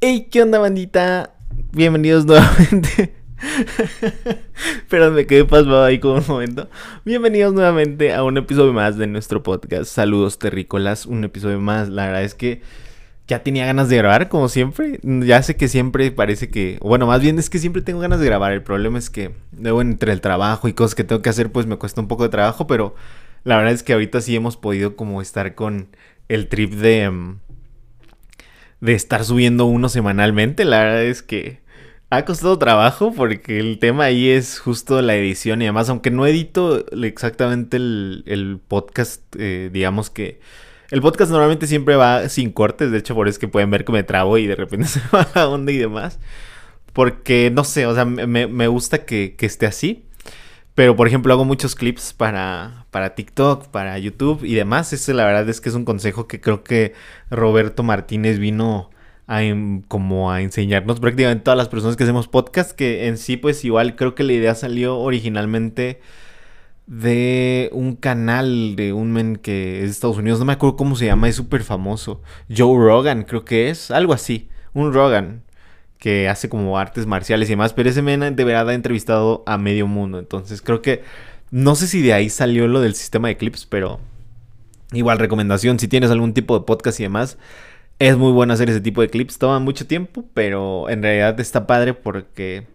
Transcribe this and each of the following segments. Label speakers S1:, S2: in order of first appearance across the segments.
S1: Hey, ¿qué onda, bandita? Bienvenidos nuevamente. Pero me quedé pasado ahí con un momento. Bienvenidos nuevamente a un episodio más de nuestro podcast. Saludos terrícolas, un episodio más. La verdad es que ya tenía ganas de grabar, como siempre. Ya sé que siempre parece que. Bueno, más bien es que siempre tengo ganas de grabar. El problema es que luego entre el trabajo y cosas que tengo que hacer, pues me cuesta un poco de trabajo. Pero la verdad es que ahorita sí hemos podido como estar con el trip de. mm, de estar subiendo uno semanalmente. La verdad es que ha costado trabajo porque el tema ahí es justo la edición y además, aunque no edito exactamente el, el podcast, eh, digamos que el podcast normalmente siempre va sin cortes. De hecho, por eso es que pueden ver que me trabo y de repente se va la onda y demás. Porque, no sé, o sea, me, me gusta que, que esté así. Pero, por ejemplo, hago muchos clips para, para TikTok, para YouTube y demás. Ese, la verdad, es que es un consejo que creo que Roberto Martínez vino a, como a enseñarnos prácticamente todas las personas que hacemos podcast. Que en sí, pues igual creo que la idea salió originalmente de un canal de un men que es de Estados Unidos. No me acuerdo cómo se llama, es súper famoso. Joe Rogan, creo que es. Algo así. Un Rogan que hace como artes marciales y demás, pero ese men de verdad ha entrevistado a medio mundo, entonces creo que no sé si de ahí salió lo del sistema de clips, pero igual recomendación, si tienes algún tipo de podcast y demás, es muy bueno hacer ese tipo de clips, toma mucho tiempo, pero en realidad está padre porque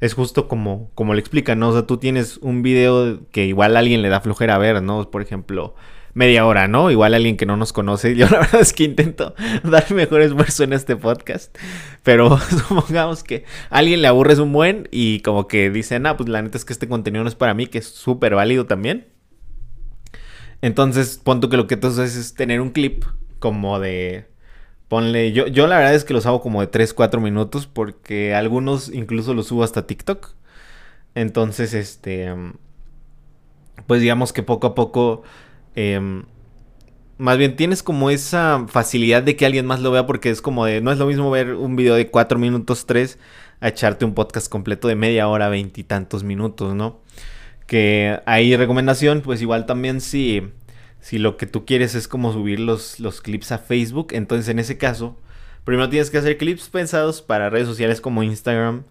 S1: es justo como, como le explican, ¿no? O sea, tú tienes un video que igual a alguien le da flojera ver, ¿no? Por ejemplo, media hora, ¿no? Igual alguien que no nos conoce. Yo la verdad es que intento dar mi mejor esfuerzo en este podcast. Pero supongamos que alguien le aburres un buen y como que dicen, ah, pues la neta es que este contenido no es para mí, que es súper válido también. Entonces, pon tú que lo que tú haces es tener un clip como de... Ponle, yo, yo la verdad es que los hago como de 3, 4 minutos porque algunos incluso los subo hasta TikTok. Entonces, este... Pues digamos que poco a poco... em, más bien tienes como esa facilidad de que alguien más lo vea porque es como de... No es lo mismo ver un video de 4 minutos, 3 a echarte un podcast completo de media hora, veintitantos minutos, ¿no? Que hay recomendación, pues igual también si, si lo que tú quieres es como subir los, los clips a Facebook, entonces en ese caso, primero tienes que hacer clips pensados para redes sociales como Instagram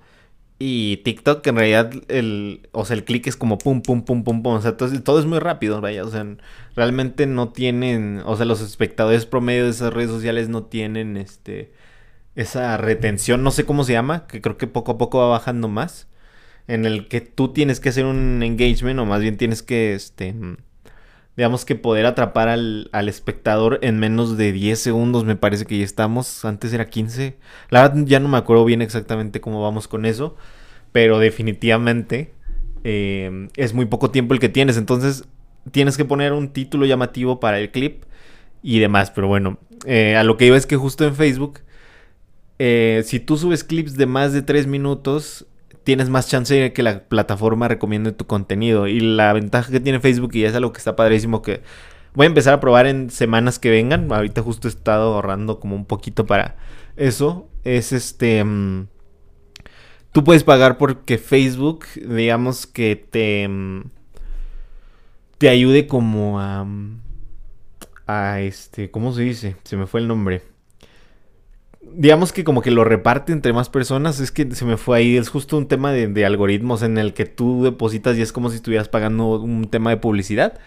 S1: y TikTok, que en realidad el, o sea, el clic es como pum, pum, pum, pum, pum, o sea, todo, todo es muy rápido, vaya, o sea, realmente no tienen, o sea, los espectadores promedio de esas redes sociales no tienen, este, esa retención, no sé cómo se llama, que creo que poco a poco va bajando más en el que tú tienes que hacer un engagement o más bien tienes que, este, digamos que poder atrapar al, al espectador en menos de 10 segundos, me parece que ya estamos, antes era 15, la verdad ya no me acuerdo bien exactamente cómo vamos con eso, pero definitivamente eh, es muy poco tiempo el que tienes, entonces tienes que poner un título llamativo para el clip y demás, pero bueno, eh, a lo que iba es que justo en Facebook, eh, si tú subes clips de más de 3 minutos, tienes más chance de que la plataforma recomiende tu contenido. Y la ventaja que tiene Facebook, y es algo que está padrísimo, que voy a empezar a probar en semanas que vengan. Ahorita justo he estado ahorrando como un poquito para eso. Es este... mm, tú puedes pagar porque Facebook, digamos que te... mm, te ayude como a... mm, a este... ¿Cómo se dice? Se me fue el nombre digamos que como que lo reparte entre más personas, es que se me fue ahí, es justo un tema de, de algoritmos en el que tú depositas y es como si estuvieras pagando un tema de publicidad.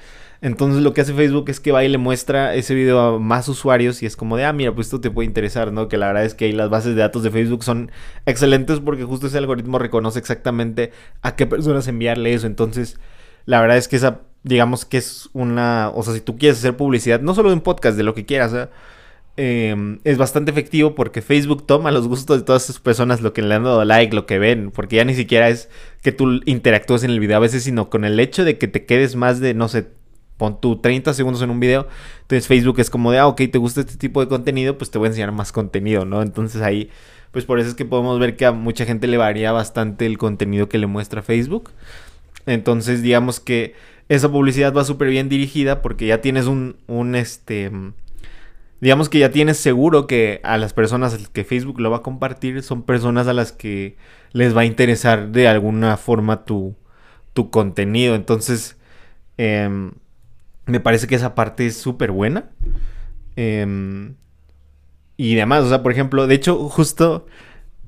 S1: Entonces lo que hace Facebook es que va y le muestra ese video a más usuarios y es como de, ah, mira, pues esto te puede interesar, ¿no? Que la verdad es que ahí las bases de datos de Facebook son excelentes porque justo ese algoritmo reconoce exactamente a qué personas enviarle eso. Entonces, la verdad es que esa, digamos que es una, o sea, si tú quieres hacer publicidad, no solo de un podcast, de lo que quieras, ¿eh? Eh, es bastante efectivo porque Facebook toma los gustos de todas esas personas, lo que le han dado like, lo que ven, porque ya ni siquiera es que tú interactúes en el video a veces, sino con el hecho de que te quedes más de, no sé, pon tú 30 segundos en un video, entonces Facebook es como de, ah, ok, te gusta este tipo de contenido, pues te voy a enseñar más contenido, ¿no? Entonces ahí, pues por eso es que podemos ver que a mucha gente le varía bastante el contenido que le muestra Facebook. Entonces, digamos que esa publicidad va súper bien dirigida porque ya tienes un, un este, digamos que ya tienes seguro que a las personas que Facebook lo va a compartir son personas a las que les va a interesar de alguna forma tu, tu contenido. Entonces, em, me parece que esa parte es súper buena. Em, y demás. O sea, por ejemplo, de hecho, justo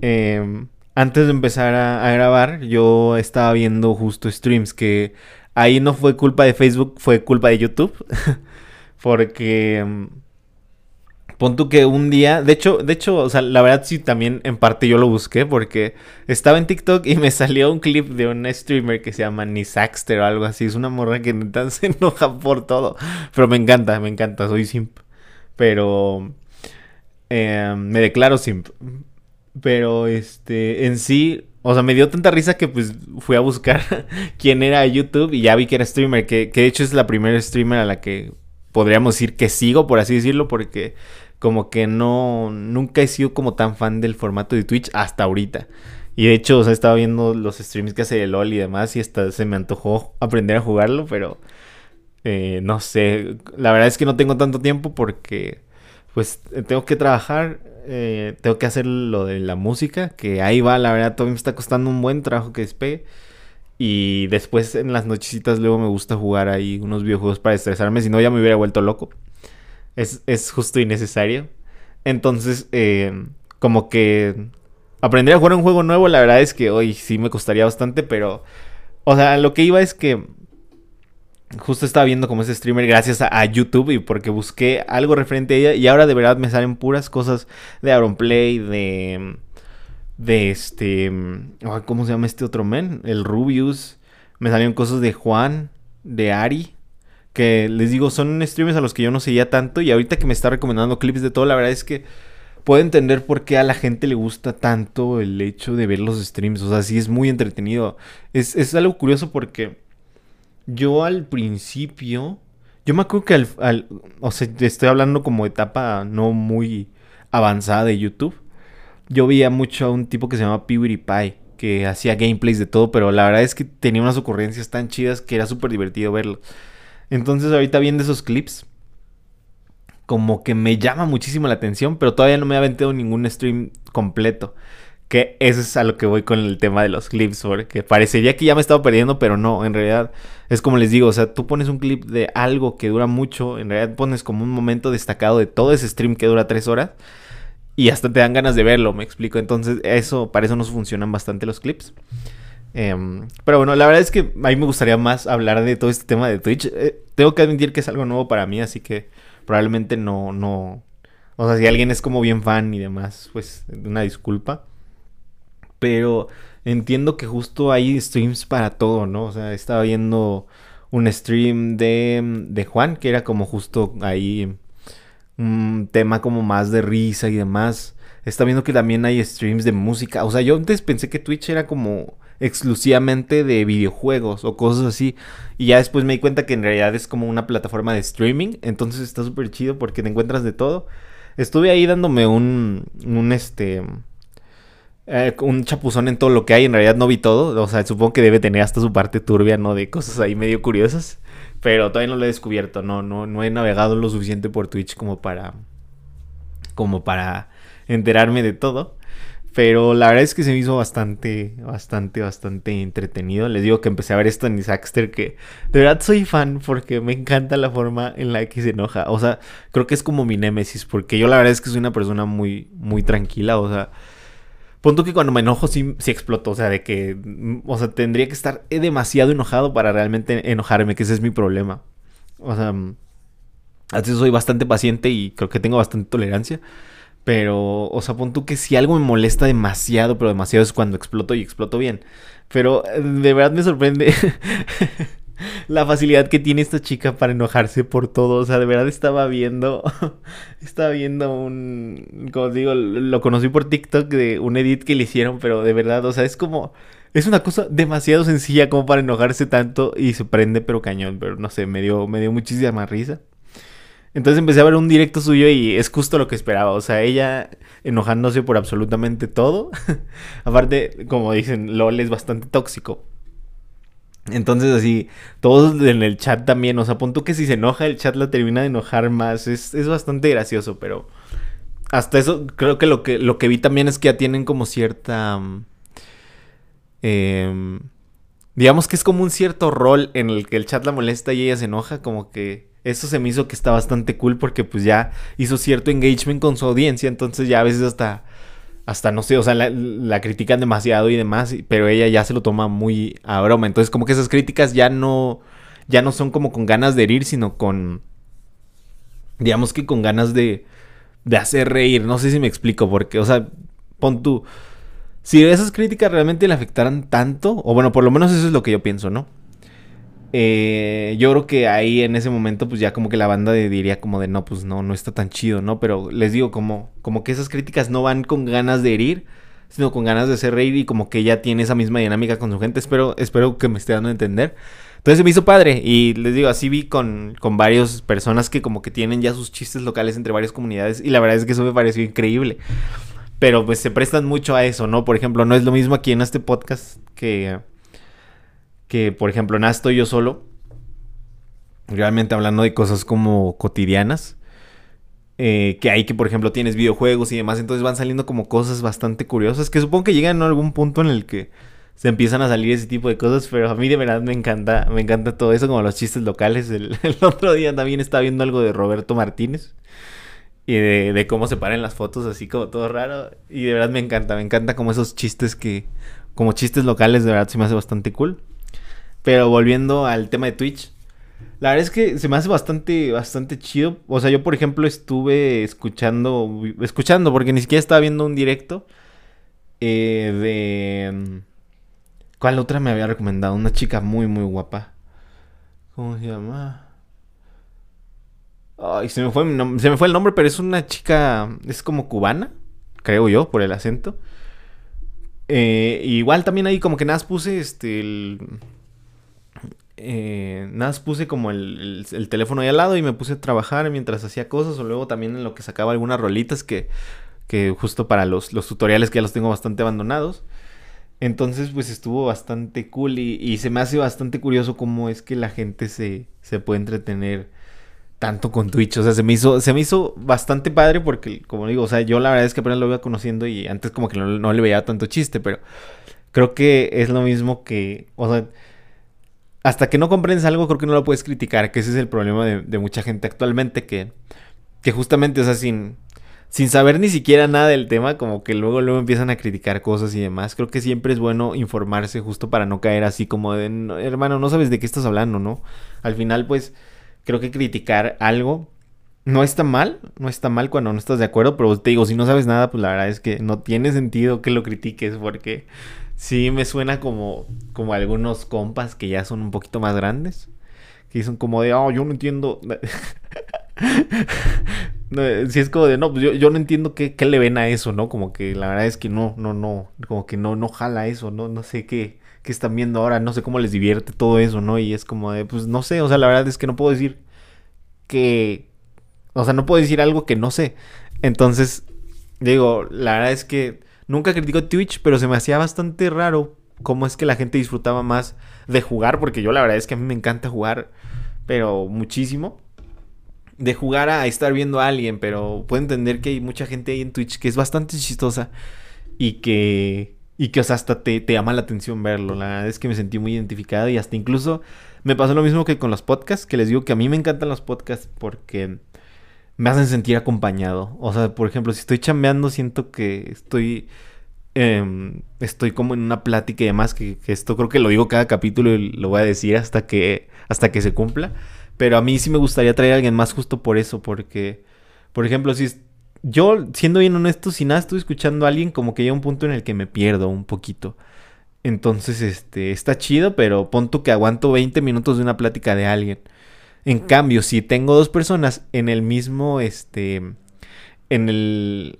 S1: em, antes de empezar a, grabar, yo estaba viendo justo streams que ahí no fue culpa de Facebook, fue culpa de YouTube. Porque... Em, pon tú que un día, de hecho, de hecho, o sea, la verdad sí también en parte yo lo busqué porque estaba en TikTok y me salió un clip de un streamer que se llama Nisaxter o algo así. Es una morra que neta se enoja por todo. Pero me encanta, me encanta, soy simp. Pero eh, me declaro simp. Pero este, en sí, o sea, me dio tanta risa que pues fui a buscar quién era YouTube y ya vi que era streamer, que, que de hecho es la primera streamer a la que podríamos decir que sigo, por así decirlo, porque como que no, nunca he sido como tan fan del formato de Twitch hasta ahorita. Y de hecho, o sea, estaba viendo los streams que hace de LOL y demás y hasta se me antojó aprender a jugarlo, pero eh, no sé, la verdad es que no tengo tanto tiempo porque pues tengo que trabajar, eh, tengo que hacer lo de la música, que ahí va, la verdad todavía me está costando un buen trabajo que despegue. Y después en las nochecitas luego me gusta jugar ahí unos videojuegos para estresarme, si no ya me hubiera vuelto loco. Es, es justo y necesario. Entonces, eh, como que aprender a jugar un juego nuevo, la verdad es que hoy sí me costaría bastante, pero... O sea, lo que iba es que justo estaba viendo como ese streamer gracias a, YouTube y porque busqué algo referente a ella y ahora de verdad me salen puras cosas de Auronplay, de de este ¿cómo se llama este otro men? El Rubius, me salieron cosas de Juan, de Ari, que les digo son streamers a los que yo no seguía tanto y ahorita que me está recomendando clips de todo, la verdad es que puedo entender por qué a la gente le gusta tanto el hecho de ver los streams, o sea, sí es muy entretenido. Es, es algo curioso porque yo al principio, yo me acuerdo que al, o sea, estoy hablando como etapa no muy avanzada de YouTube. Yo veía mucho a un tipo que se llama PewDiePie, que hacía gameplays de todo, pero la verdad es que tenía unas ocurrencias tan chidas que era súper divertido verlo. Entonces ahorita viendo esos clips, como que me llama muchísimo la atención, pero todavía no me ha aventado ningún stream completo. Que eso es a lo que voy con el tema de los clips, porque parecería que ya me estaba perdiendo, pero no, en realidad es como les digo, o sea, tú pones un clip de algo que dura mucho, en realidad pones como un momento destacado de todo ese stream que dura tres horas y hasta te dan ganas de verlo, me explico. Entonces, eso, para eso nos funcionan bastante los clips. Em, pero bueno, la verdad es que a mí me gustaría más hablar de todo este tema de Twitch. Eh, tengo que admitir que es algo nuevo para mí, así que probablemente no, no. O sea, si alguien es como bien fan y demás, pues una disculpa. Pero entiendo que justo hay streams para todo, ¿no? O sea, estaba viendo un stream de, de Juan, que era como justo ahí un tema como más de risa y demás. Está viendo que también hay streams de música. O sea, yo antes pensé que Twitch era como exclusivamente de videojuegos o cosas así. Y ya después me di cuenta que en realidad es como una plataforma de streaming. Entonces está súper chido porque te encuentras de todo. Estuve ahí dándome un, un este, eh, un chapuzón en todo lo que hay. En realidad no vi todo. O sea, supongo que debe tener hasta su parte turbia, ¿no? De cosas ahí medio curiosas. Pero todavía no lo he descubierto. No, no, no he navegado lo suficiente por Twitch como para. como para enterarme de todo. Pero la verdad es que se me hizo bastante, bastante, bastante entretenido. Les digo que empecé a ver esto en Isaacster, que de verdad soy fan porque me encanta la forma en la que se enoja. O sea, creo que es como mi némesis, porque yo la verdad es que soy una persona muy, muy tranquila. O sea, Punto que cuando me enojo sí, sí exploto, o sea, de que, mm, o sea, tendría que estar demasiado enojado para realmente enojarme, que ese es mi problema. O sea, mm, a veces soy bastante paciente y creo que tengo bastante tolerancia. Pero, o sea, punto que si algo me molesta demasiado, pero demasiado es cuando exploto y exploto bien. Pero eh, de verdad me sorprende la facilidad que tiene esta chica para enojarse por todo. O sea, de verdad estaba viendo. estaba viendo un. Como digo, lo conocí por TikTok de un edit que le hicieron, pero de verdad, o sea, es como. Es una cosa demasiado sencilla como para enojarse tanto y se prende, pero cañón. Pero no sé, me dio, me dio muchísima risa. Entonces empecé a ver un directo suyo y es justo lo que esperaba. O sea, ella enojándose por absolutamente todo. Aparte, como dicen, LOL es bastante tóxico. Entonces así, todos en el chat también, o sea, que si se enoja el chat la termina de enojar más, es, es bastante gracioso, pero hasta eso creo que lo que, lo que vi también es que ya tienen como cierta... Eh, digamos que es como un cierto rol en el que el chat la molesta y ella se enoja, como que Eso se me hizo que está bastante cool porque pues ya hizo cierto engagement con su audiencia, entonces ya a veces hasta, hasta no sé, o sea, la, critican demasiado y demás, pero ella ya se lo toma muy a broma. Entonces como que esas críticas ya no, ya no son como con ganas de herir, sino con, digamos que con ganas de, de hacer reír. No sé si me explico, porque, o sea, pon tú, si esas críticas realmente le afectaran tanto, o bueno, por lo menos eso es lo que yo pienso, ¿no? Eh, yo creo que ahí en ese momento, pues ya como que la banda diría como de no, pues no, no está tan chido, ¿no? Pero les digo, como, como que esas críticas no van con ganas de herir, sino con ganas de hacer reír y como que ya tiene esa misma dinámica con su gente. Espero, espero que me esté dando a entender. Entonces se me hizo padre y les digo, así vi con, con varias personas que como que tienen ya sus chistes locales entre varias comunidades y la verdad es que eso me pareció increíble. Pero pues se prestan mucho a eso, ¿no? Por ejemplo, no es lo mismo aquí en este podcast que que, por ejemplo, nada, estoy yo solo, realmente hablando de cosas como cotidianas, eh, que hay que, por ejemplo, tienes videojuegos y demás, entonces van saliendo como cosas bastante curiosas, que supongo que llegan a algún punto en el que se empiezan a salir ese tipo de cosas, pero a mí de verdad me encanta, me encanta todo eso, como los chistes locales. El, otro día también estaba viendo algo de Roberto Martínez y de, cómo se paran las fotos, así como todo raro, y de verdad me encanta, me encanta como esos chistes que, como chistes locales, de verdad se me hace bastante cool. Pero volviendo al tema de Twitch, la verdad es que se me hace bastante, bastante chido. O sea, yo por ejemplo estuve escuchando, escuchando, porque ni siquiera estaba viendo un directo eh, de... ¿Cuál otra me había recomendado? Una chica muy, muy guapa. ¿Cómo se llama? Ay, se me fue, se me fue el nombre, pero es una chica, es como cubana, creo yo, por el acento. Eh, igual también ahí como que nada puse este eh, nada, puse como el, teléfono ahí al lado y me puse a trabajar mientras hacía cosas o luego también en lo que sacaba algunas rolitas que, que justo para los, los tutoriales que ya los tengo bastante abandonados. Entonces pues estuvo bastante cool y, se me hace bastante curioso cómo es que la gente se, se puede entretener tanto con Twitch. O sea, se me hizo, se me hizo bastante padre porque, como digo, o sea, yo la verdad es que apenas lo iba conociendo y antes como que no, no le veía tanto chiste, pero creo que es lo mismo que, o sea, hasta que no comprendes algo, creo que no lo puedes criticar, que ese es el problema de, mucha gente actualmente, que, que justamente, o sea, sin, sin saber ni siquiera nada del tema, como que luego, luego empiezan a criticar cosas y demás. Creo que siempre es bueno informarse justo para no caer así como de, hermano, no sabes de qué estás hablando, ¿no? Al final, pues, creo que criticar algo no está mal, no está mal cuando no estás de acuerdo, pero te digo, si no sabes nada, pues la verdad es que no tiene sentido que lo critiques porque Sí, me suena como, como algunos compas que ya son un poquito más grandes. Que son como de, oh, yo no entiendo. si es como de, no, pues yo, no entiendo qué, qué, le ven a eso, ¿no? Como que la verdad es que no, no, no, como que no, no jala eso, ¿no? No sé qué, qué están viendo ahora, no sé cómo les divierte todo eso, ¿no? Y es como de, pues no sé, o sea, la verdad es que no puedo decir que, o sea, no puedo decir algo que no sé. Entonces, digo, la verdad es que Nunca critico Twitch, pero se me hacía bastante raro cómo es que la gente disfrutaba más de jugar, porque yo la verdad es que a mí me encanta jugar, pero muchísimo. De jugar a estar viendo a alguien, pero puedo entender que hay mucha gente ahí en Twitch que es bastante chistosa y que, y que o sea, hasta te, te llama la atención verlo. La verdad es que me sentí muy identificado y hasta incluso me pasó lo mismo que con los podcasts, que les digo que a mí me encantan los podcasts porque me hacen sentir acompañado. O sea, por ejemplo, si estoy chambeando, siento que estoy. Em, estoy como en una plática y demás, que, esto creo que lo digo cada capítulo y lo voy a decir hasta que, hasta que se cumpla. Pero a mí sí me gustaría traer a alguien más justo por eso, porque, por ejemplo, si yo, siendo bien honesto, si nada estoy escuchando a alguien, como que llega un punto en el que me pierdo un poquito. Entonces, este, está chido, pero punto que aguanto 20 minutos de una plática de alguien. En cambio, si tengo dos personas en el mismo, este, en el,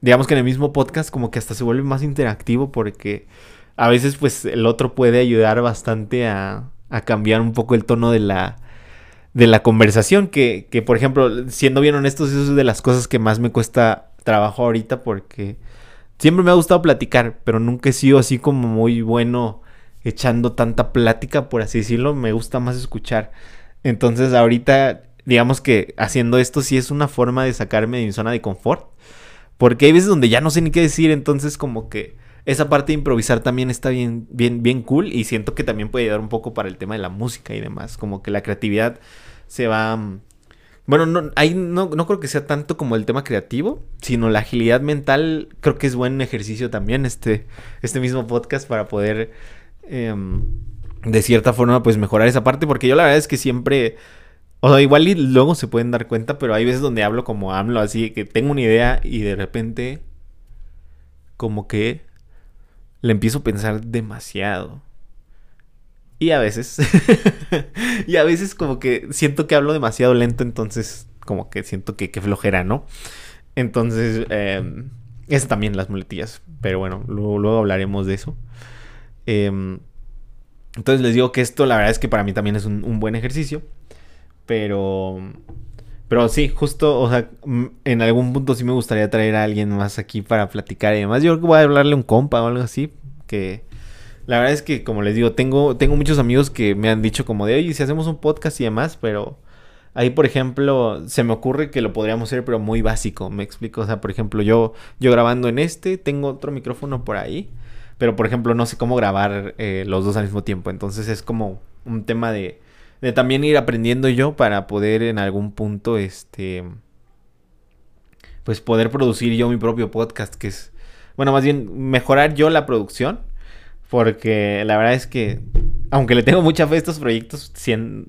S1: digamos que en el mismo podcast, como que hasta se vuelve más interactivo porque a veces pues el otro puede ayudar bastante a, a cambiar un poco el tono de la, de la conversación, que, que por ejemplo, siendo bien honestos, eso es de las cosas que más me cuesta trabajo ahorita porque siempre me ha gustado platicar, pero nunca he sido así como muy bueno echando tanta plática, por así decirlo, me gusta más escuchar. Entonces ahorita, digamos que haciendo esto sí es una forma de sacarme de mi zona de confort. Porque hay veces donde ya no sé ni qué decir, entonces como que esa parte de improvisar también está bien, bien, bien cool y siento que también puede ayudar un poco para el tema de la música y demás. Como que la creatividad se va... Mm, bueno, no, ahí no, no creo que sea tanto como el tema creativo, sino la agilidad mental. Creo que es buen ejercicio también este, este mismo podcast para poder, em, de cierta forma, pues mejorar esa parte. Porque yo la verdad es que siempre, o sea, igual y luego se pueden dar cuenta, pero hay veces donde hablo como hablo, así que tengo una idea y de repente, como que le empiezo a pensar demasiado. Y a veces, y a veces como que siento que hablo demasiado lento, entonces como que siento que, que flojera, ¿no? Entonces, eh, es también las muletillas, pero bueno, luego, hablaremos de eso. Em, entonces les digo que esto la verdad es que para mí también es un, buen ejercicio, pero... Pero sí, justo, o sea, en algún punto sí me gustaría traer a alguien más aquí para platicar y demás. Yo creo que voy a hablarle a un compa o algo así, que, la verdad es que, como les digo, tengo, tengo muchos amigos que me han dicho como de, oye, si hacemos un podcast y demás, pero ahí, por ejemplo, se me ocurre que lo podríamos hacer, pero muy básico, me explico. O sea, por ejemplo, yo, yo grabando en este, tengo otro micrófono por ahí, pero, por ejemplo, no sé cómo grabar eh, los dos al mismo tiempo. Entonces es como un tema de, de también ir aprendiendo yo para poder en algún punto, este, pues poder producir yo mi propio podcast, que es, bueno, más bien mejorar yo la producción porque la verdad es que, aunque le tengo mucha fe a estos proyectos,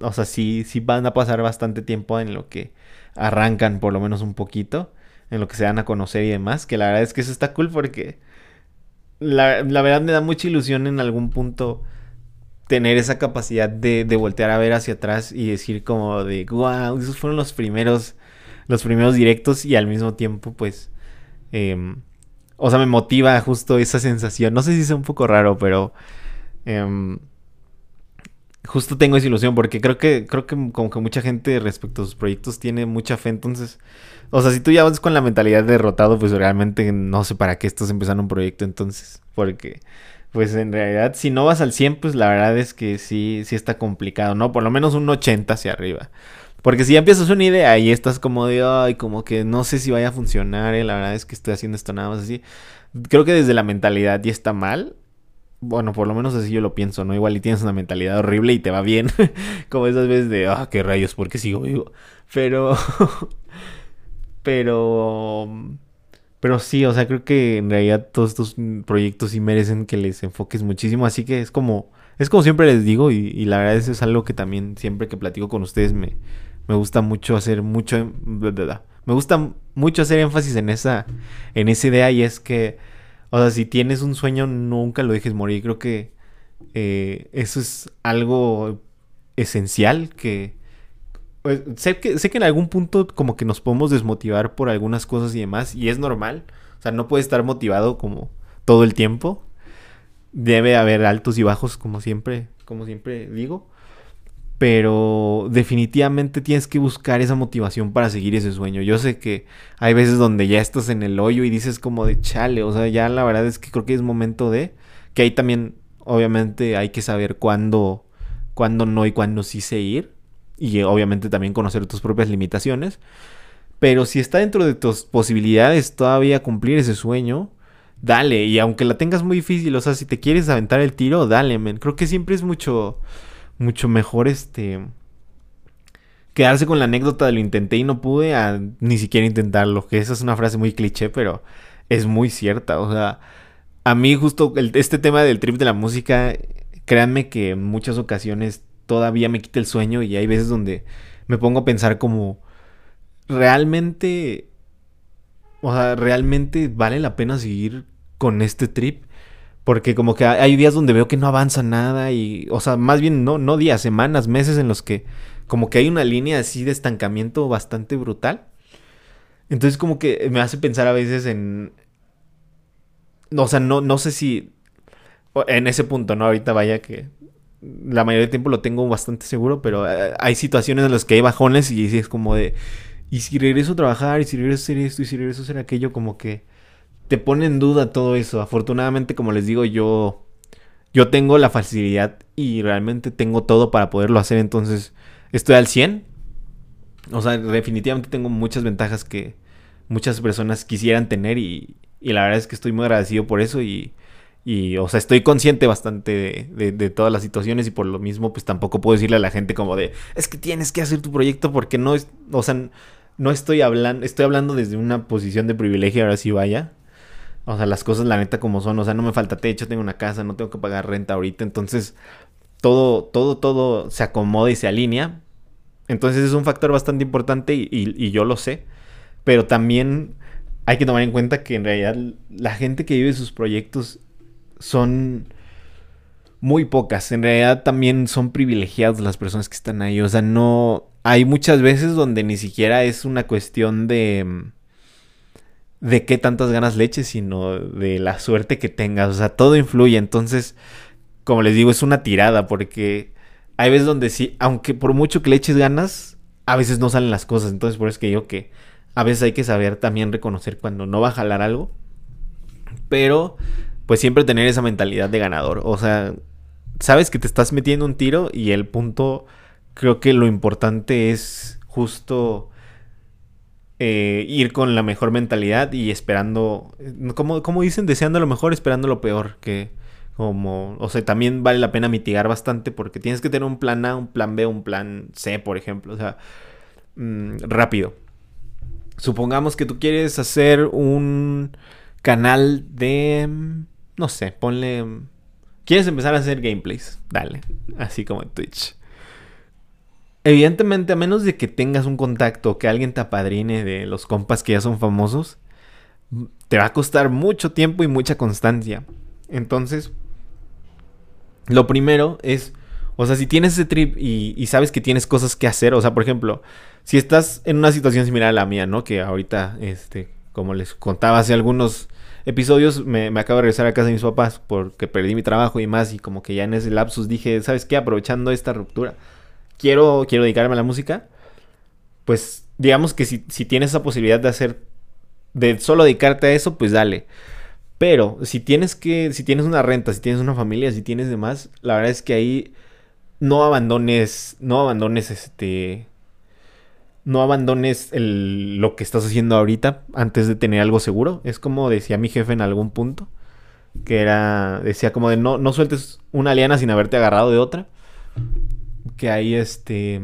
S1: o sea, sí, sí van a pasar bastante tiempo en lo que arrancan, por lo menos un poquito, en lo que se dan a conocer y demás. Que la verdad es que eso está cool porque la, verdad me da mucha ilusión en algún punto tener esa capacidad de, de, voltear a ver hacia atrás y decir como de, wow, esos fueron los primeros, los primeros directos y al mismo tiempo, pues, eh, o sea, me motiva justo esa sensación. No sé si es un poco raro, pero... Em, justo tengo esa ilusión porque creo que creo que como que mucha gente respecto a sus proyectos tiene mucha fe, entonces, o sea, si tú ya vas con la mentalidad derrotado, pues realmente no sé para qué estás empezando un proyecto entonces, porque pues en realidad si no vas al 100, pues la verdad es que sí sí está complicado, ¿no? Por lo menos un 80 hacia arriba. Porque si ya empiezas una idea y estás como de, ay, como que no sé si vaya a funcionar, eh, la verdad es que estoy haciendo esto nada más así. Creo que desde la mentalidad ya está mal. Bueno, por lo menos así yo lo pienso, ¿no? Igual y tienes una mentalidad horrible y te va bien. como esas veces de, ah, qué rayos, ¿por qué sigo vivo? Pero... pero... Pero sí, o sea, creo que en realidad todos estos proyectos sí merecen que les enfoques muchísimo. Así que es como... Es como siempre les digo y, y la verdad es, es algo que también siempre que platico con ustedes me, me gusta mucho hacer mucho me gusta mucho hacer énfasis en esa en esa idea y es que o sea si tienes un sueño nunca lo dejes morir. Creo que eh, eso es algo esencial que pues, sé que sé que en algún punto como que nos podemos desmotivar por algunas cosas y demás y es normal. O sea no puedes estar motivado como todo el tiempo. Debe haber altos y bajos como siempre como siempre digo pero definitivamente tienes que buscar esa motivación para seguir ese sueño. Yo sé que hay veces donde ya estás en el hoyo y dices como de chale, o sea, ya la verdad es que creo que es momento de que ahí también obviamente hay que saber cuándo cuándo no y cuándo sí seguir y obviamente también conocer tus propias limitaciones. Pero si está dentro de tus posibilidades todavía cumplir ese sueño, dale. Y aunque la tengas muy difícil, o sea, si te quieres aventar el tiro, dale, men. Creo que siempre es mucho mucho mejor este quedarse con la anécdota de lo intenté y no pude a ni siquiera intentarlo, que esa es una frase muy cliché, pero es muy cierta, o sea, a mí justo este tema del trip de la música, créanme que en muchas ocasiones todavía me quita el sueño y hay veces donde me pongo a pensar como realmente o sea, realmente vale la pena seguir con este trip porque como que hay días donde veo que no avanza nada y, o sea, más bien no, no días, semanas, meses en los que como que hay una línea así de estancamiento bastante brutal. Entonces como que me hace pensar a veces en... O sea, no, no sé si... En ese punto, ¿no? Ahorita vaya que la mayoría del tiempo lo tengo bastante seguro, pero eh, hay situaciones en las que hay bajones y es como de... Y si regreso a trabajar, y si regreso a hacer esto, y si regreso a hacer aquello, como que te pone en duda todo eso. Afortunadamente, como les digo, yo, yo tengo la facilidad y realmente tengo todo para poderlo hacer. Entonces, estoy al 100. O sea, definitivamente tengo muchas ventajas que muchas personas quisieran tener y, y la verdad es que estoy muy agradecido por eso y, Y, o sea, estoy consciente bastante de, de, todas las situaciones y por lo mismo, pues tampoco puedo decirle a la gente como de, es que tienes que hacer tu proyecto porque no es, o sea, no estoy hablando, estoy hablando desde una posición de privilegio, ahora sí vaya. O sea, las cosas la neta como son, o sea, no me falta techo, tengo una casa, no tengo que pagar renta ahorita, entonces todo, todo, todo se acomoda y se alinea. Entonces es un factor bastante importante y, yo lo sé, pero también hay que tomar en cuenta que en realidad la gente que vive sus proyectos son muy pocas. En realidad también son privilegiados las personas que están ahí. O sea, no. Hay muchas veces donde ni siquiera es una cuestión de. De qué tantas ganas le eches, sino de la suerte que tengas. O sea, todo influye. Entonces, como les digo, es una tirada. Porque hay veces donde sí, aunque por mucho que le eches ganas, a veces no salen las cosas. Entonces, por eso es que digo que a veces hay que saber también reconocer cuando no va a jalar algo. Pero pues siempre tener esa mentalidad de ganador. O sea, sabes que te estás metiendo un tiro y el punto, creo que lo importante es justo eh, ir con la mejor mentalidad y esperando, como, como dicen, deseando lo mejor, esperando lo peor, que como, o sea, también vale la pena mitigar bastante porque tienes que tener un plan A, un plan B, un plan C, por ejemplo, o sea, mm, rápido. Supongamos que tú quieres hacer un canal de no sé, ponle... ¿Quieres empezar a hacer gameplays? Dale, así como en Twitch. Evidentemente, a menos de que tengas un contacto, que alguien te apadrine de los compas que ya son famosos, te va a costar mucho tiempo y mucha constancia. Entonces, lo primero es, o sea, si tienes ese trip y, sabes que tienes cosas que hacer, o sea, por ejemplo, si estás en una situación similar a la mía, ¿no? Que ahorita, este, como les contaba hace algunos episodios me, acabo de regresar a casa de mis papás porque perdí mi trabajo y más y como que ya en ese lapsus dije, ¿sabes qué? Aprovechando esta ruptura, quiero, quiero dedicarme a la música. Pues digamos que si, si tienes esa posibilidad de hacer, de solo dedicarte a eso, pues dale. Pero si tienes que, si tienes una renta, si tienes una familia, si tienes demás, la verdad es que ahí no abandones, no abandones este, no abandones lo que estás haciendo ahorita antes de tener algo seguro. Es como decía mi jefe en algún punto, que era, decía como de no, no sueltes una liana sin haberte agarrado de otra. Que ahí este,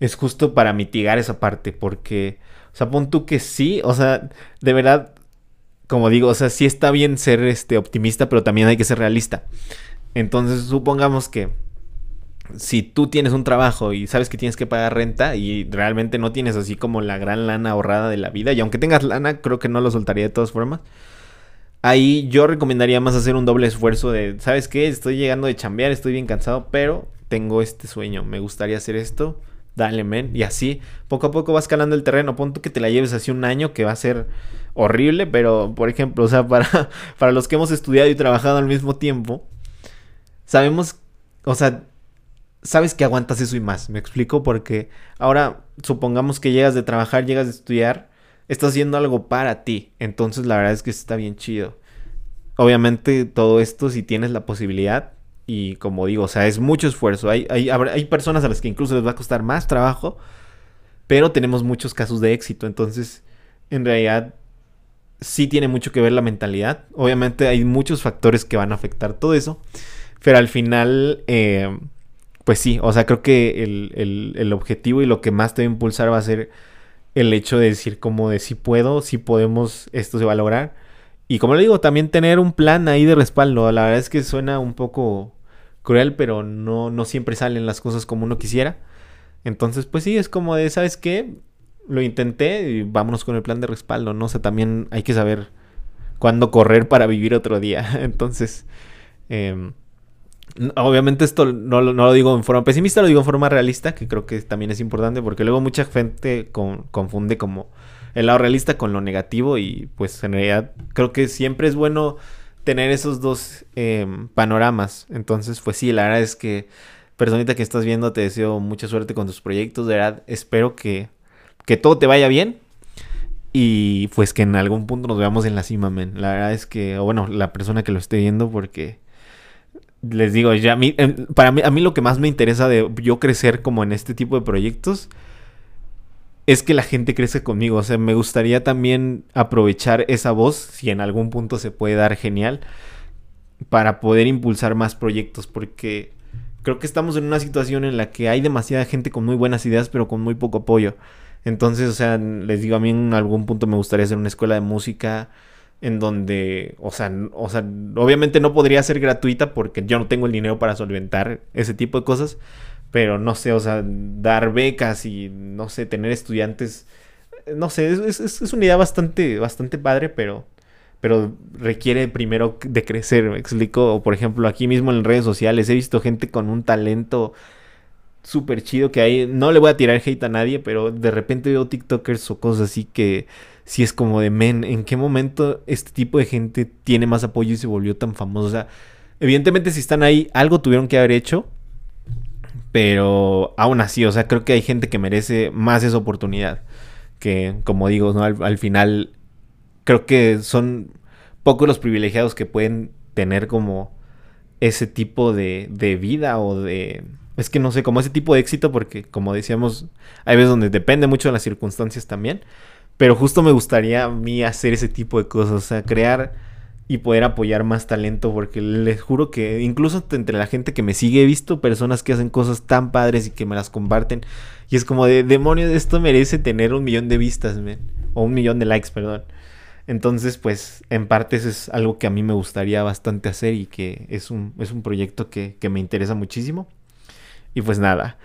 S1: es justo para mitigar esa parte, porque, o sea, pon tú que sí, o sea, de verdad, como digo, o sea, sí está bien ser este, optimista, pero también hay que ser realista. Entonces, supongamos que si tú tienes un trabajo y sabes que tienes que pagar renta y realmente no tienes así como la gran lana ahorrada de la vida, y aunque tengas lana, creo que no lo soltaría de todas formas. Ahí yo recomendaría más hacer un doble esfuerzo de, ¿sabes qué? Estoy llegando de chambear, estoy bien cansado, pero tengo este sueño, me gustaría hacer esto, dale, men. Y así, poco a poco vas calando el terreno. Punto que te la lleves así un año, que va a ser horrible, pero por ejemplo, o sea, para, para los que hemos estudiado y trabajado al mismo tiempo, sabemos, o sea, sabes que aguantas eso y más. Me explico porque ahora supongamos que llegas de trabajar, llegas de estudiar, estás haciendo algo para ti. Entonces la verdad es que está bien chido. Obviamente todo esto si tienes la posibilidad y como digo, o sea, es mucho esfuerzo. Hay, hay, hay personas a las que incluso les va a costar más trabajo, pero tenemos muchos casos de éxito. Entonces, en realidad sí tiene mucho que ver la mentalidad. Obviamente hay muchos factores que van a afectar todo eso. Pero al final, eh, pues sí, o sea, creo que el, objetivo y lo que más te va a impulsar va a ser el hecho de decir como de si puedo, si podemos, esto se va a lograr. Y como le digo, también tener un plan ahí de respaldo. La verdad es que suena un poco cruel, pero no, no siempre salen las cosas como uno quisiera. Entonces, pues sí, es como de, ¿sabes qué? Lo intenté y vámonos con el plan de respaldo, ¿no? O sea, también hay que saber cuándo correr para vivir otro día. Entonces, eh, Obviamente esto no, lo digo en forma pesimista, lo digo en forma realista, que creo que también es importante, porque luego mucha gente confunde como el lado realista con lo negativo y pues en realidad creo que siempre es bueno tener esos dos em, panoramas. Entonces, pues sí, la verdad es que, personita que estás viendo, te deseo mucha suerte con tus proyectos, de verdad, espero que, que todo te vaya bien. Y pues que en algún punto nos veamos en la cima, men. La verdad es que, o bueno, la persona que lo esté viendo, porque les digo, ya em, para mí, a mí lo que más me interesa de yo crecer como en este tipo de proyectos es que la gente crece conmigo. O sea, me gustaría también aprovechar esa voz, si en algún punto se puede dar genial, para poder impulsar más proyectos, porque creo que estamos en una situación en la que hay demasiada gente con muy buenas ideas, pero con muy poco apoyo. Entonces, o sea, les digo, a mí en algún punto me gustaría hacer una escuela de música en donde, o sea, o sea, obviamente no podría ser gratuita porque yo no tengo el dinero para solventar ese tipo de cosas, pero no sé, o sea, dar becas y, no sé, tener estudiantes, no sé, es, es una idea bastante, bastante padre, pero pero requiere primero de crecer, me explico. Por ejemplo, aquí mismo en redes sociales he visto gente con un talento súper chido que ahí no le voy a tirar hate a nadie, pero de repente veo TikTokers o cosas así que si es como de men, ¿en qué momento este tipo de gente tiene más apoyo y se volvió tan famoso? O sea, evidentemente si están ahí, algo tuvieron que haber hecho, pero aún así, o sea, creo que hay gente que merece más esa oportunidad. Que, como digo, ¿no? al final creo que son pocos los privilegiados que pueden tener como ese tipo de, de vida o de... Es que no sé, como ese tipo de éxito, porque como decíamos, hay veces donde depende mucho de las circunstancias también. Pero justo me gustaría a mí hacer ese tipo de cosas, o sea, crear y poder apoyar más talento, porque les juro que incluso entre la gente que me sigue he visto personas que hacen cosas tan padres y que me las comparten. Y es como de demonios, esto merece tener un millón de vistas, o un millón de likes, perdón. Entonces, pues, en parte eso es algo que a mí me gustaría bastante hacer y que es un, es un proyecto que, me interesa muchísimo. Y pues nada.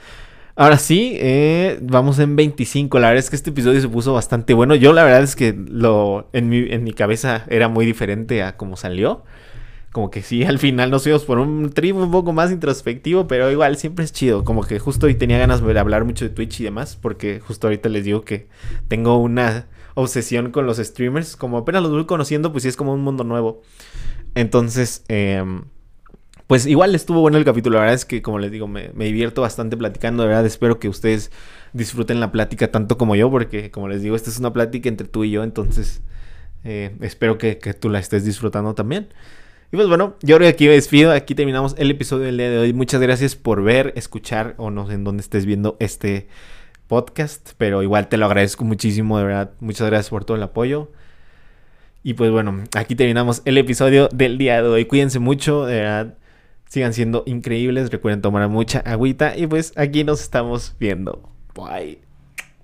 S1: Ahora sí, eh, vamos en 25. La verdad es que este episodio se puso bastante bueno. Yo la verdad es que lo en mi, en mi cabeza era muy diferente a cómo salió. Como que sí, al final nos fuimos por un trip un poco más introspectivo, pero igual siempre es chido. Como que justo hoy tenía ganas de hablar mucho de Twitch y demás, porque justo ahorita les digo que tengo una obsesión con los streamers. Como apenas los voy conociendo, pues sí es como un mundo nuevo. Entonces, em, pues igual estuvo bueno el capítulo. La verdad es que, como les digo, me, divierto bastante platicando. De verdad, espero que ustedes disfruten la plática tanto como yo, porque, como les digo, esta es una plática entre tú y yo. Entonces, eh, espero que, que, tú la estés disfrutando también. Y pues bueno, yo creo que aquí me despido. Aquí terminamos el episodio del día de hoy. Muchas gracias por ver, escuchar o no sé en dónde estés viendo este podcast, pero igual te lo agradezco muchísimo, de verdad. Muchas gracias por todo el apoyo. Y pues bueno, aquí terminamos el episodio del día de hoy. Cuídense mucho, de verdad. Sigan siendo increíbles. Recuerden tomar mucha agüita. Y pues aquí nos estamos viendo. Bye.